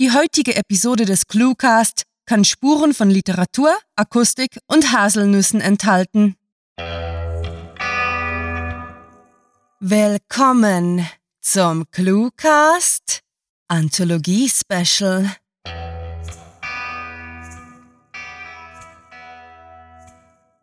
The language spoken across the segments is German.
Die heutige Episode des Cluecast kann Spuren von Literatur, Akustik und Haselnüssen enthalten. Willkommen zum Cluecast Anthologie Special.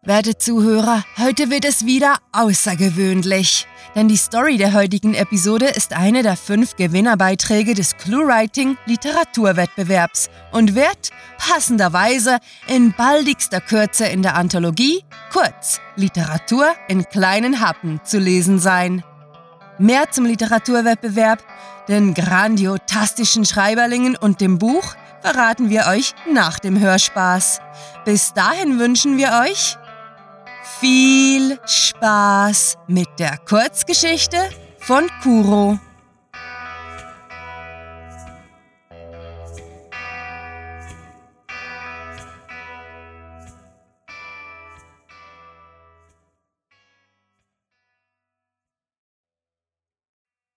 Werte Zuhörer, heute wird es wieder außergewöhnlich. Denn die Story der heutigen Episode ist eine der fünf Gewinnerbeiträge des ClueWriting Literaturwettbewerbs und wird passenderweise in baldigster Kürze in der Anthologie, kurz Literatur in kleinen Happen, zu lesen sein. Mehr zum Literaturwettbewerb, den grandiotastischen Schreiberlingen und dem Buch verraten wir euch nach dem Hörspaß. Bis dahin wünschen wir euch viel Spaß mit der Kurzgeschichte von Kuro.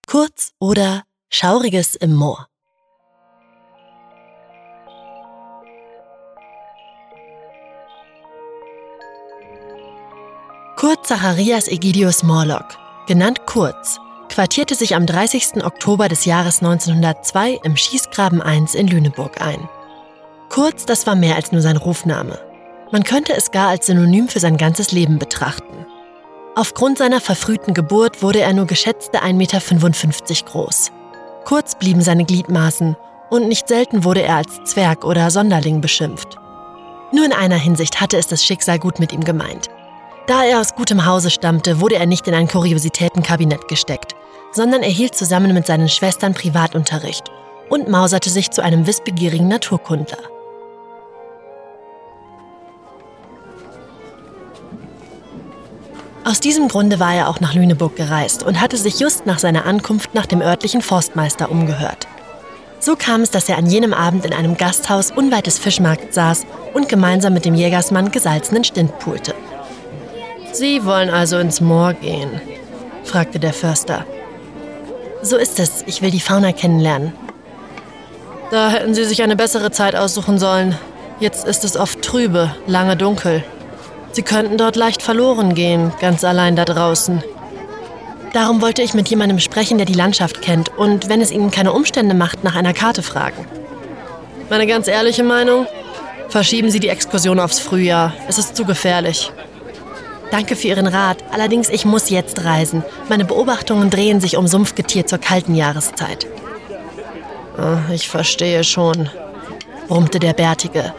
Kurz oder Schauriges im Moor. Kurt Zacharias Egidius Morlock, genannt Kurz, quartierte sich am 30. Oktober des Jahres 1902 im Schießgraben 1 in Lüneburg ein. Kurz, das war mehr als nur sein Rufname. Man könnte es gar als Synonym für sein ganzes Leben betrachten. Aufgrund seiner verfrühten Geburt wurde er nur geschätzte 1,55 Meter groß. Kurz blieben seine Gliedmaßen und nicht selten wurde er als Zwerg oder Sonderling beschimpft. Nur in einer Hinsicht hatte es das Schicksal gut mit ihm gemeint. Da er aus gutem Hause stammte, wurde er nicht in ein Kuriositätenkabinett gesteckt, sondern erhielt zusammen mit seinen Schwestern Privatunterricht und mauserte sich zu einem wissbegierigen Naturkundler. Aus diesem Grunde war er auch nach Lüneburg gereist und hatte sich just nach seiner Ankunft nach dem örtlichen Forstmeister umgehört. So kam es, dass er an jenem Abend in einem Gasthaus unweit des Fischmarkts saß und gemeinsam mit dem Jägersmann gesalzenen Stint pulte. Sie wollen also ins Moor gehen? fragte der Förster. So ist es. Ich will die Fauna kennenlernen. Da hätten Sie sich eine bessere Zeit aussuchen sollen. Jetzt ist es oft trübe, lange dunkel. Sie könnten dort leicht verloren gehen, ganz allein da draußen. Darum wollte ich mit jemandem sprechen, der die Landschaft kennt und, wenn es Ihnen keine Umstände macht, nach einer Karte fragen. Meine ganz ehrliche Meinung? Verschieben Sie die Exkursion aufs Frühjahr. Es ist zu gefährlich. Danke für Ihren Rat. Allerdings, ich muss jetzt reisen. Meine Beobachtungen drehen sich um Sumpfgetier zur kalten Jahreszeit. Oh, ich verstehe schon, brummte der Bärtige.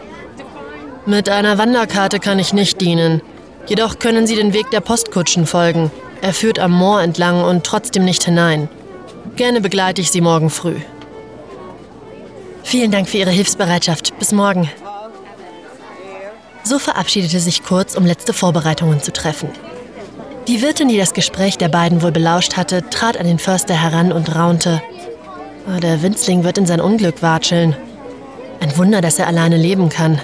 Mit einer Wanderkarte kann ich nicht dienen. Jedoch können Sie den Weg der Postkutschen folgen. Er führt am Moor entlang und trotzdem nicht hinein. Gerne begleite ich Sie morgen früh. Vielen Dank für Ihre Hilfsbereitschaft. Bis morgen. So verabschiedete sich Kurz, um letzte Vorbereitungen zu treffen. Die Wirtin, die das Gespräch der beiden wohl belauscht hatte, trat an den Förster heran und raunte. Oh, der Winzling wird in sein Unglück watscheln. Ein Wunder, dass er alleine leben kann.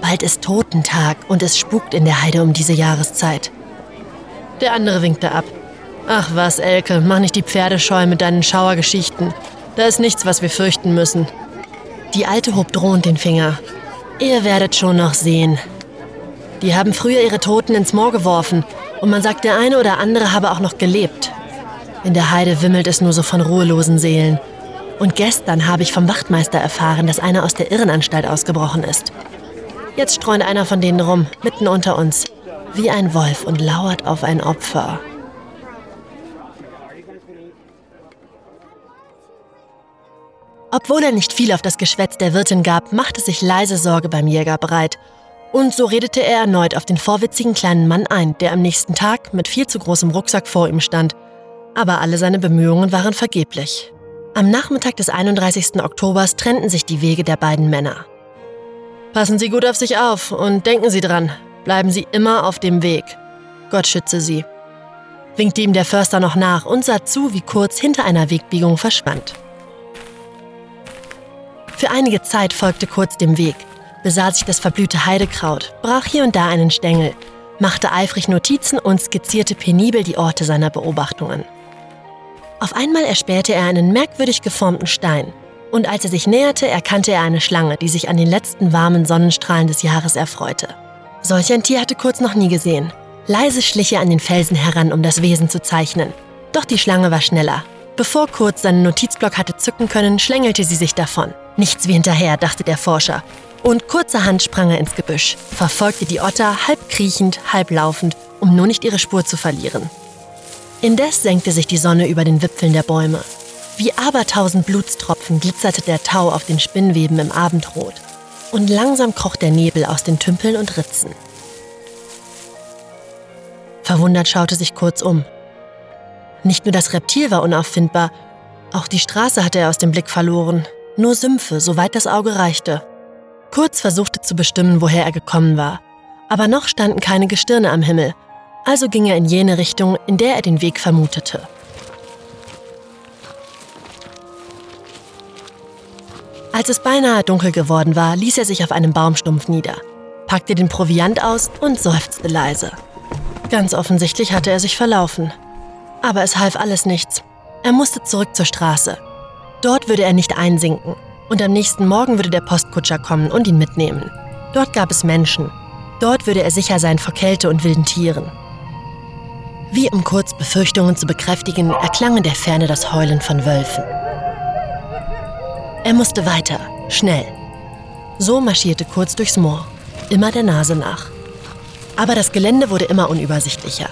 Bald ist Totentag und es spukt in der Heide um diese Jahreszeit. Der andere winkte ab. Ach was, Elke, mach nicht die Pferde scheu mit deinen Schauergeschichten. Da ist nichts, was wir fürchten müssen. Die Alte hob drohend den Finger. Ihr werdet schon noch sehen. Die haben früher ihre Toten ins Moor geworfen und man sagt, der eine oder andere habe auch noch gelebt. In der Heide wimmelt es nur so von ruhelosen Seelen. Und gestern habe ich vom Wachtmeister erfahren, dass einer aus der Irrenanstalt ausgebrochen ist. Jetzt streunt einer von denen rum, mitten unter uns, wie ein Wolf und lauert auf ein Opfer. Obwohl er nicht viel auf das Geschwätz der Wirtin gab, machte sich leise Sorge beim Jäger breit. Und so redete er erneut auf den vorwitzigen kleinen Mann ein, der am nächsten Tag mit viel zu großem Rucksack vor ihm stand. Aber alle seine Bemühungen waren vergeblich. Am Nachmittag des 31. Oktobers trennten sich die Wege der beiden Männer. Passen Sie gut auf sich auf und denken Sie dran, bleiben Sie immer auf dem Weg. Gott schütze Sie. Winkte ihm der Förster noch nach und sah zu, wie kurz hinter einer Wegbiegung verschwand. Für einige Zeit folgte Kurz dem Weg, besah sich das verblühte Heidekraut, brach hier und da einen Stängel, machte eifrig Notizen und skizzierte penibel die Orte seiner Beobachtungen. Auf einmal erspähte er einen merkwürdig geformten Stein Und als er sich näherte, erkannte er eine Schlange, die sich an den letzten warmen Sonnenstrahlen des Jahres erfreute. Solch ein Tier hatte Kurz noch nie gesehen. Leise schlich er an den Felsen heran, um das Wesen zu zeichnen. Doch die Schlange war schneller. Bevor Kurz seinen Notizblock hatte zücken können, schlängelte sie sich davon. Nichts wie hinterher, dachte der Forscher. Und kurzerhand sprang er ins Gebüsch, verfolgte die Otter halb kriechend, halb laufend, um nur nicht ihre Spur zu verlieren. Indes senkte sich die Sonne über den Wipfeln der Bäume. Wie abertausend Blutstropfen glitzerte der Tau auf den Spinnweben im Abendrot. Und langsam kroch der Nebel aus den Tümpeln und Ritzen. Verwundert schaute sich kurz um. Nicht nur das Reptil war unauffindbar, auch die Straße hatte er aus dem Blick verloren. Nur Sümpfe, soweit das Auge reichte. Kurz versuchte zu bestimmen, woher er gekommen war. Aber noch standen keine Gestirne am Himmel, also ging er in jene Richtung, in der er den Weg vermutete. Als es beinahe dunkel geworden war, ließ er sich auf einem Baumstumpf nieder, packte den Proviant aus und seufzte leise. Ganz offensichtlich hatte er sich verlaufen. Aber es half alles nichts. Er musste zurück zur Straße. Dort würde er nicht einsinken. Und am nächsten Morgen würde der Postkutscher kommen und ihn mitnehmen. Dort gab es Menschen. Dort würde er sicher sein vor Kälte und wilden Tieren. Wie um kurz Befürchtungen zu bekräftigen, erklang in der Ferne das Heulen von Wölfen. Er musste weiter, schnell. So marschierte Kurz durchs Moor, immer der Nase nach. Aber das Gelände wurde immer unübersichtlicher.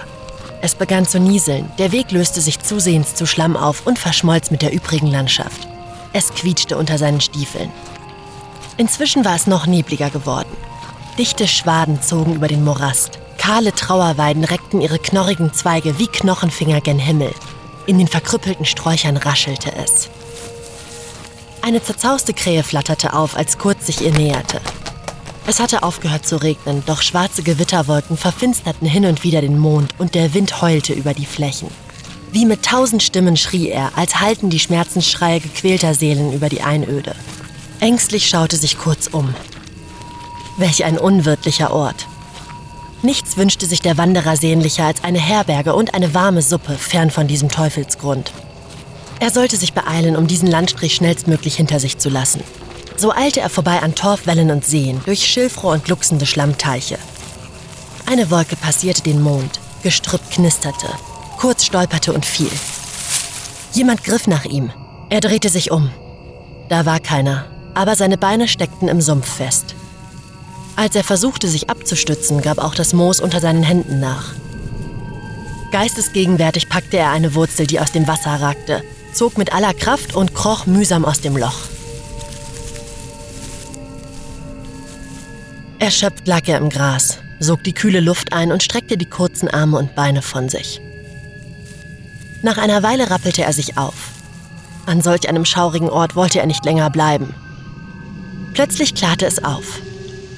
Es begann zu nieseln, der Weg löste sich zusehends zu Schlamm auf und verschmolz mit der übrigen Landschaft. Es quietschte unter seinen Stiefeln. Inzwischen war es noch nebliger geworden. Dichte Schwaden zogen über den Morast. Kahle Trauerweiden reckten ihre knorrigen Zweige wie Knochenfinger gen Himmel. In den verkrüppelten Sträuchern raschelte es. Eine zerzauste Krähe flatterte auf, als Kurz sich ihr näherte. Es hatte aufgehört zu regnen, doch schwarze Gewitterwolken verfinsterten hin und wieder den Mond und der Wind heulte über die Flächen. Wie mit tausend Stimmen schrie er, als halten die Schmerzensschreie gequälter Seelen über die Einöde. Ängstlich schaute sich kurz um. Welch ein unwirtlicher Ort. Nichts wünschte sich der Wanderer sehnlicher als eine Herberge und eine warme Suppe fern von diesem Teufelsgrund. Er sollte sich beeilen, um diesen Landstrich schnellstmöglich hinter sich zu lassen. So eilte er vorbei an Torfwellen und Seen, durch Schilfrohr und glucksende Schlammteiche. Eine Wolke passierte den Mond, Gestrüpp knisterte, kurz stolperte und fiel. Jemand griff nach ihm. Er drehte sich um. Da war keiner, aber seine Beine steckten im Sumpf fest. Als er versuchte, sich abzustützen, gab auch das Moos unter seinen Händen nach. Geistesgegenwärtig packte er eine Wurzel, die aus dem Wasser ragte, zog mit aller Kraft und kroch mühsam aus dem Loch. Erschöpft lag er im Gras, sog die kühle Luft ein und streckte die kurzen Arme und Beine von sich. Nach einer Weile rappelte er sich auf. An solch einem schaurigen Ort wollte er nicht länger bleiben. Plötzlich klarte es auf.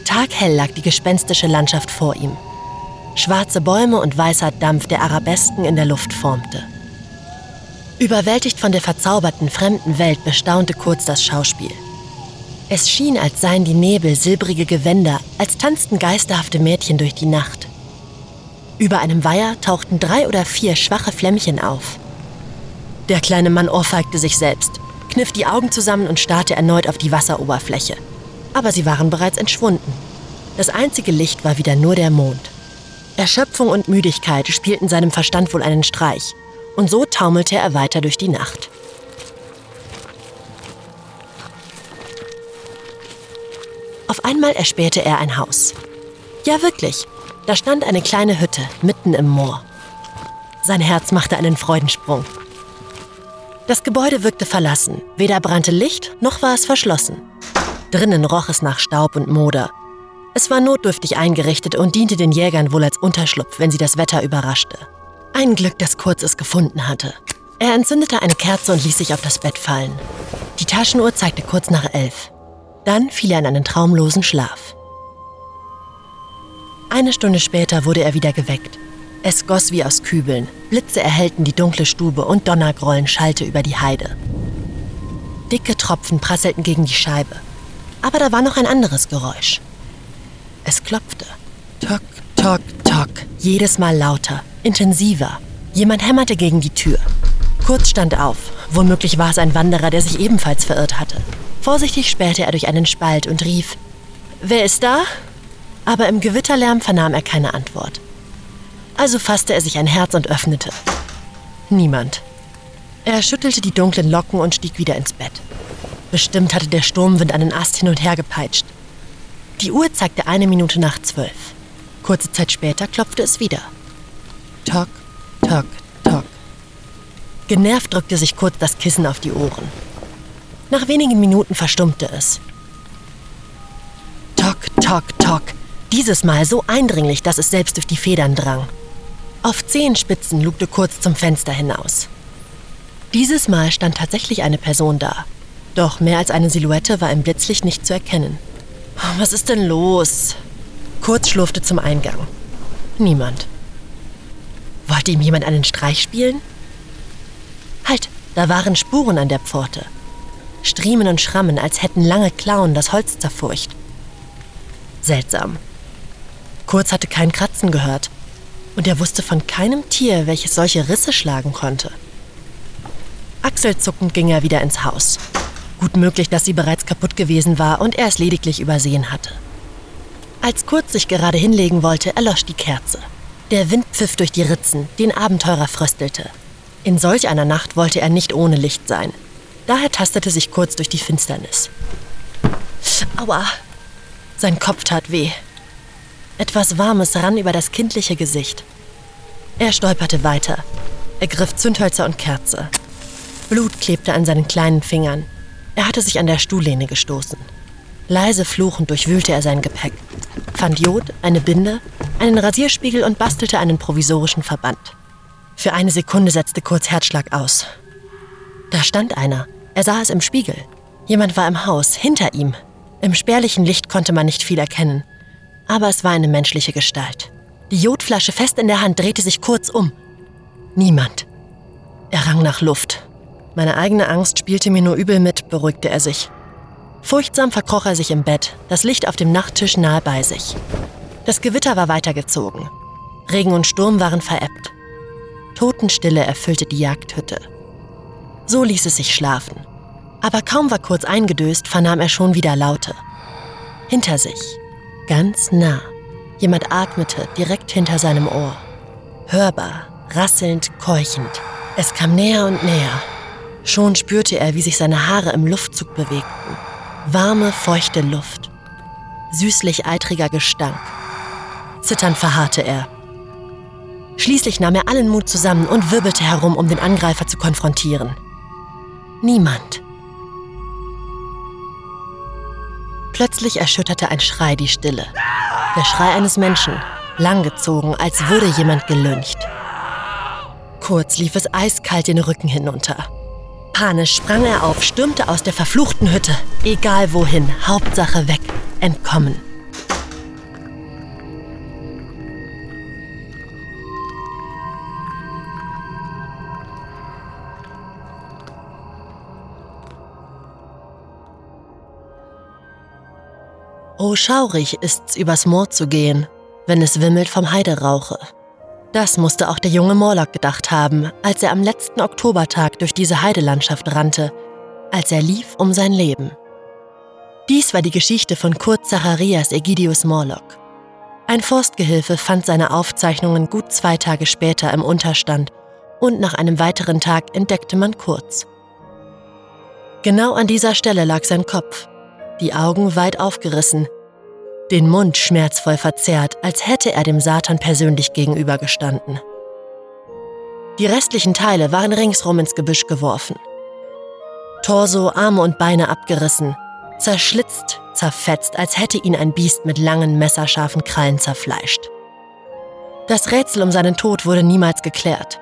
Taghell lag die gespenstische Landschaft vor ihm. Schwarze Bäume und weißer Dampf, der Arabesken in der Luft formte. Überwältigt von der verzauberten fremden Welt bestaunte Kurz das Schauspiel. Es schien, als seien die Nebel silbrige Gewänder, als tanzten geisterhafte Mädchen durch die Nacht. Über einem Weiher tauchten drei oder vier schwache Flämmchen auf. Der kleine Mann ohrfeigte sich selbst, kniff die Augen zusammen und starrte erneut auf die Wasseroberfläche aber sie waren bereits entschwunden. Das einzige Licht war wieder nur der Mond. Erschöpfung und Müdigkeit spielten seinem Verstand wohl einen Streich, und so taumelte er weiter durch die Nacht. Einmal erspähte er ein Haus. Ja, wirklich, da stand eine kleine Hütte mitten im Moor. Sein Herz machte einen Freudensprung. Das Gebäude wirkte verlassen, weder brannte Licht noch war es verschlossen. Drinnen roch es nach Staub und Moder. Es war notdürftig eingerichtet und diente den Jägern wohl als Unterschlupf, wenn sie das Wetter überraschte. Ein Glück, dass Kurz es gefunden hatte. Er entzündete eine Kerze und ließ sich auf das Bett fallen. Die Taschenuhr zeigte kurz nach elf. Dann fiel er in einen traumlosen Schlaf. Eine Stunde später wurde er wieder geweckt. Es goss wie aus Kübeln, Blitze erhellten die dunkle Stube und Donnergrollen schallte über die Heide. Dicke Tropfen prasselten gegen die Scheibe. Aber da war noch ein anderes Geräusch. Es klopfte. Tock, tock, tock. Jedes Mal lauter, intensiver. Jemand hämmerte gegen die Tür. Kurz stand auf. Womöglich war es ein Wanderer, der sich ebenfalls verirrt hatte. Vorsichtig spähte er durch einen Spalt und rief, Wer ist da? Aber im Gewitterlärm vernahm er keine Antwort. Also fasste er sich ein Herz und öffnete. Niemand. Er schüttelte die dunklen Locken und stieg wieder ins Bett. Bestimmt hatte der Sturmwind einen Ast hin und her gepeitscht. Die Uhr zeigte eine Minute nach zwölf. Kurze Zeit später klopfte es wieder. Tock, tock, tock. Genervt drückte sich Kurz das Kissen auf die Ohren. Nach wenigen Minuten verstummte es. Tock, tock, tock. Dieses Mal so eindringlich, dass es selbst durch die Federn drang. Auf Zehenspitzen lugte Kurz zum Fenster hinaus. Dieses Mal stand tatsächlich eine Person da. Doch mehr als eine Silhouette war im Blitzlicht nicht zu erkennen. Was ist denn los? Kurz schlurfte zum Eingang. Niemand. Wollte ihm jemand einen Streich spielen? Halt, da waren Spuren an der Pforte. Striemen und Schrammen, als hätten lange Klauen das Holz zerfurcht. Seltsam. Kurz hatte kein Kratzen gehört, und er wusste von keinem Tier, welches solche Risse schlagen konnte. Achselzuckend ging er wieder ins Haus. Gut möglich, dass sie bereits kaputt gewesen war und er es lediglich übersehen hatte. Als Kurz sich gerade hinlegen wollte, erlosch die Kerze. Der Wind pfiff durch die Ritzen, den Abenteurer fröstelte. In solch einer Nacht wollte er nicht ohne Licht sein. Daher tastete sich Kurz durch die Finsternis. Aua! Sein Kopf tat weh. Etwas Warmes rann über das kindliche Gesicht. Er stolperte weiter. Er griff Zündhölzer und Kerze. Blut klebte an seinen kleinen Fingern. Er hatte sich an der Stuhllehne gestoßen. Leise fluchend durchwühlte er sein Gepäck, fand Jod, eine Binde, einen Rasierspiegel und bastelte einen provisorischen Verband. Für eine Sekunde setzte Kurz Herzschlag aus. Da stand einer. Er sah es im Spiegel. Jemand war im Haus, hinter ihm. Im spärlichen Licht konnte man nicht viel erkennen. Aber es war eine menschliche Gestalt. Die Jodflasche fest in der Hand drehte sich kurz um. Niemand. Er rang nach Luft. Meine eigene Angst spielte mir nur übel mit, beruhigte er sich. Furchtsam verkroch er sich im Bett, das Licht auf dem Nachttisch nahe bei sich. Das Gewitter war weitergezogen. Regen und Sturm waren verebbt. Totenstille erfüllte die Jagdhütte. So ließ es sich schlafen. Aber kaum war kurz eingedöst, vernahm er schon wieder Laute. Hinter sich, ganz nah. Jemand atmete direkt hinter seinem Ohr. Hörbar, rasselnd, keuchend. Es kam näher und näher. Schon spürte er, wie sich seine Haare im Luftzug bewegten. Warme, feuchte Luft. Süßlich eitriger Gestank. Zitternd verharrte er. Schließlich nahm er allen Mut zusammen und wirbelte herum, um den Angreifer zu konfrontieren. Niemand. Plötzlich erschütterte ein Schrei die Stille. Der Schrei eines Menschen, langgezogen, als würde jemand gelüncht. Kurz lief es eiskalt den Rücken hinunter. Panisch sprang er auf, stürmte aus der verfluchten Hütte. Egal wohin, Hauptsache weg, entkommen. Oh, schaurig ist's, übers Moor zu gehen, wenn es wimmelt vom Heiderauche. Das musste auch der junge Morlock gedacht haben, als er am letzten Oktobertag durch diese Heidelandschaft rannte, als er lief um sein Leben. Dies war die Geschichte von Kurt Zacharias Egidius Morlock. Ein Forstgehilfe fand seine Aufzeichnungen gut zwei Tage später im Unterstand und nach einem weiteren Tag entdeckte man Kurz. Genau an dieser Stelle lag sein Kopf, die Augen weit aufgerissen, den Mund schmerzvoll verzerrt, als hätte er dem Satan persönlich gegenübergestanden. Die restlichen Teile waren ringsrum ins Gebüsch geworfen. Torso, Arme und Beine abgerissen, zerschlitzt, zerfetzt, als hätte ihn ein Biest mit langen, messerscharfen Krallen zerfleischt. Das Rätsel um seinen Tod wurde niemals geklärt.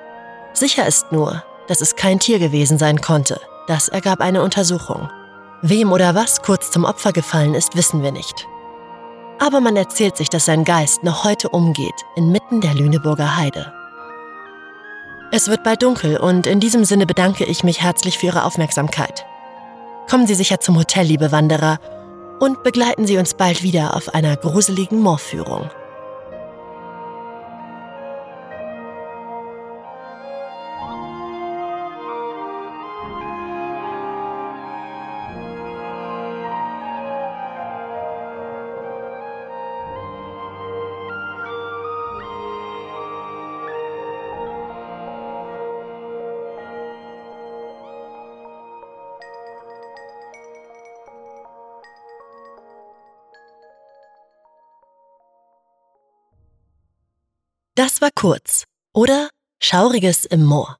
Sicher ist nur, dass es kein Tier gewesen sein konnte. Das ergab eine Untersuchung. Wem oder was kurz zum Opfer gefallen ist, wissen wir nicht. Aber man erzählt sich, dass sein Geist noch heute umgeht, inmitten der Lüneburger Heide. Es wird bald dunkel und in diesem Sinne bedanke ich mich herzlich für Ihre Aufmerksamkeit. Kommen Sie sicher zum Hotel, liebe Wanderer, und begleiten Sie uns bald wieder auf einer gruseligen Moorführung. Das war kurz. Oder Schauriges im Moor.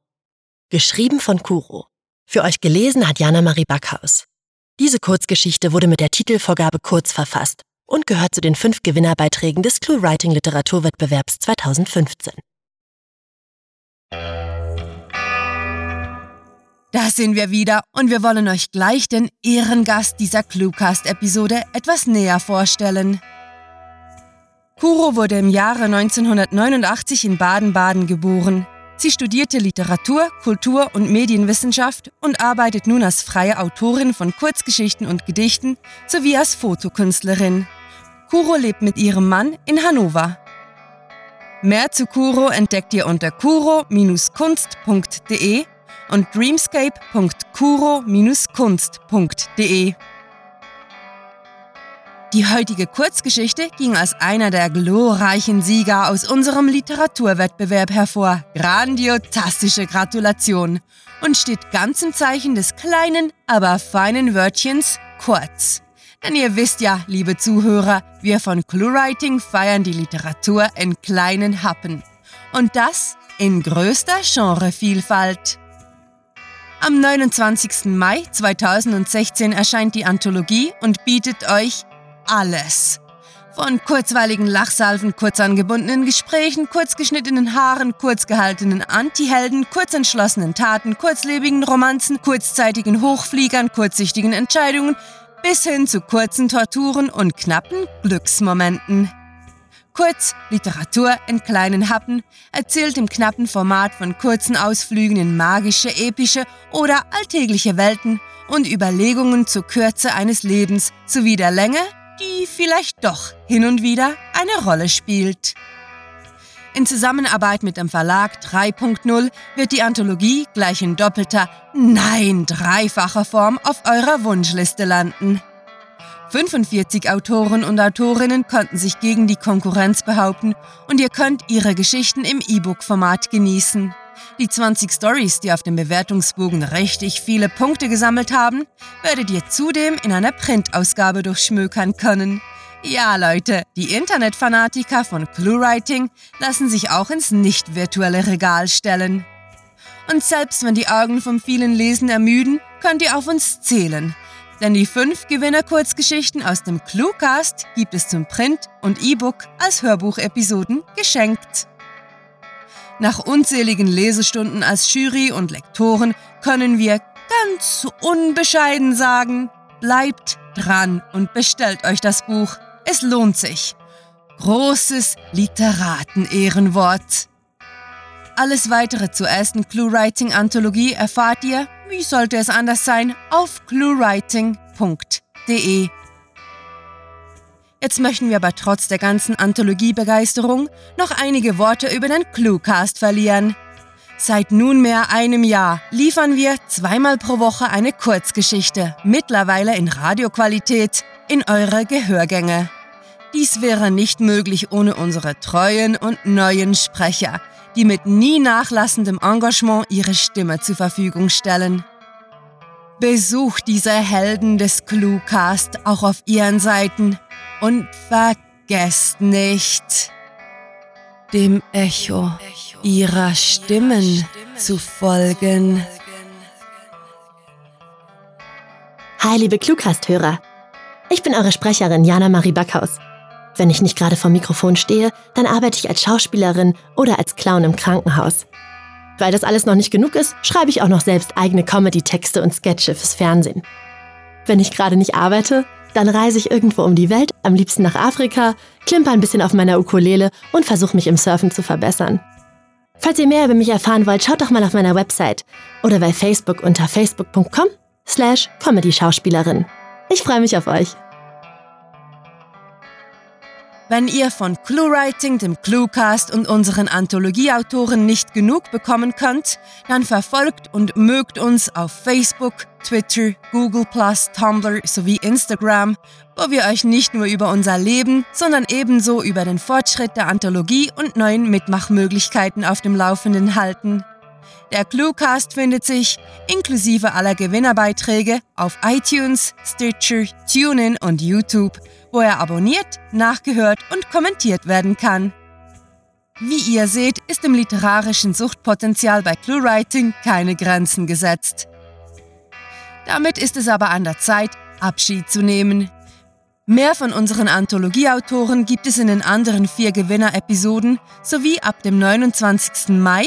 Geschrieben von Kuro. Für euch gelesen hat Jana Marie Backhaus. Diese Kurzgeschichte wurde mit der Titelvorgabe Kurz verfasst und gehört zu den fünf Gewinnerbeiträgen des Clue Writing Literaturwettbewerbs 2015. Da sind wir wieder und wir wollen euch gleich den Ehrengast dieser Cluecast-Episode etwas näher vorstellen. Kuro wurde im Jahre 1989 in Baden-Baden geboren. Sie studierte Literatur, Kultur und Medienwissenschaft und arbeitet nun als freie Autorin von Kurzgeschichten und Gedichten sowie als Fotokünstlerin. Kuro lebt mit ihrem Mann in Hannover. Mehr zu Kuro entdeckt ihr unter kuro-kunst.de und dreamscape.kuro-kunst.de. Die heutige Kurzgeschichte ging als einer der glorreichen Sieger aus unserem Literaturwettbewerb hervor. Grandiotastische Gratulation und steht ganz im Zeichen des kleinen, aber feinen Wörtchens kurz. Denn ihr wisst ja, liebe Zuhörer, wir von ClueWriting feiern die Literatur in kleinen Happen. Und das in größter Genrevielfalt. Am 29. Mai 2016 erscheint die Anthologie und bietet euch alles. Von kurzweiligen Lachsalven, kurz angebundenen Gesprächen, kurzgeschnittenen Haaren, kurzgehaltenen Antihelden, kurzentschlossenen Taten, kurzlebigen Romanzen, kurzzeitigen Hochfliegern, kurzsichtigen Entscheidungen bis hin zu kurzen Torturen und knappen Glücksmomenten. Kurz Literatur in kleinen Happen, erzählt im knappen Format von kurzen Ausflügen in magische, epische oder alltägliche Welten und Überlegungen zur Kürze eines Lebens sowie der Länge die vielleicht doch hin und wieder eine Rolle spielt. In Zusammenarbeit mit dem Verlag 3.0 wird die Anthologie gleich in doppelter, nein, dreifacher Form auf eurer Wunschliste landen. 45 Autoren und Autorinnen konnten sich gegen die Konkurrenz behaupten und ihr könnt ihre Geschichten im E-Book-Format genießen. Die 20 Stories, die auf dem Bewertungsbogen richtig viele Punkte gesammelt haben, werdet ihr zudem in einer Printausgabe durchschmökern können. Ja, Leute, die Internetfanatiker von ClueWriting lassen sich auch ins nicht virtuelle Regal stellen. Und selbst wenn die Augen vom vielen Lesen ermüden, könnt ihr auf uns zählen. Denn die fünf Gewinner-Kurzgeschichten aus dem Cluecast gibt es zum Print und E-Book als Hörbuchepisoden geschenkt. Nach unzähligen Lesestunden als Jury und Lektoren können wir ganz unbescheiden sagen, bleibt dran und bestellt euch das Buch. Es lohnt sich. Großes Literaten-Ehrenwort. Alles weitere zur ersten ClueWriting-Anthologie erfahrt ihr, wie sollte es anders sein, auf cluewriting.de. Jetzt möchten wir aber trotz der ganzen Anthologiebegeisterung noch einige Worte über den Cluecast verlieren. Seit nunmehr einem Jahr liefern wir zweimal pro Woche eine Kurzgeschichte, mittlerweile in Radioqualität, in eure Gehörgänge. Dies wäre nicht möglich ohne unsere treuen und neuen Sprecher, die mit nie nachlassendem Engagement ihre Stimme zur Verfügung stellen. Besucht diese Helden des Cluecast auch auf ihren Seiten und vergesst nicht, dem Echo ihrer Stimmen zu folgen. Hi, liebe Cluecast-Hörer. Ich bin eure Sprecherin Jana Marie Backhaus. Wenn ich nicht gerade vor Mikrofon stehe, dann arbeite ich als Schauspielerin oder als Clown im Krankenhaus. Weil das alles noch nicht genug ist, schreibe ich auch noch selbst eigene Comedy-Texte und Sketche fürs Fernsehen. Wenn ich gerade nicht arbeite, dann reise ich irgendwo um die Welt, am liebsten nach Afrika, klimper ein bisschen auf meiner Ukulele und versuche mich im Surfen zu verbessern. Falls ihr mehr über mich erfahren wollt, schaut doch mal auf meiner Website oder bei Facebook unter facebook.com slash comedy-schauspielerin. Ich freue mich auf euch. Wenn ihr von ClueWriting, dem ClueCast und unseren Anthologieautoren nicht genug bekommen könnt, dann verfolgt und mögt uns auf Facebook, Twitter, Google+, Tumblr sowie Instagram, wo wir euch nicht nur über unser Leben, sondern ebenso über den Fortschritt der Anthologie und neuen Mitmachmöglichkeiten auf dem Laufenden halten. Der Cluecast findet sich, inklusive aller Gewinnerbeiträge, auf iTunes, Stitcher, TuneIn und YouTube – wo er abonniert, nachgehört und kommentiert werden kann. Wie ihr seht, ist dem literarischen Suchtpotenzial bei ClueWriting keine Grenzen gesetzt. Damit ist es aber an der Zeit, Abschied zu nehmen. Mehr von unseren Anthologieautoren gibt es in den anderen vier Gewinner-Episoden sowie ab dem 29. Mai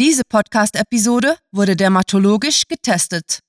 Diese Podcast-Episode wurde dermatologisch getestet.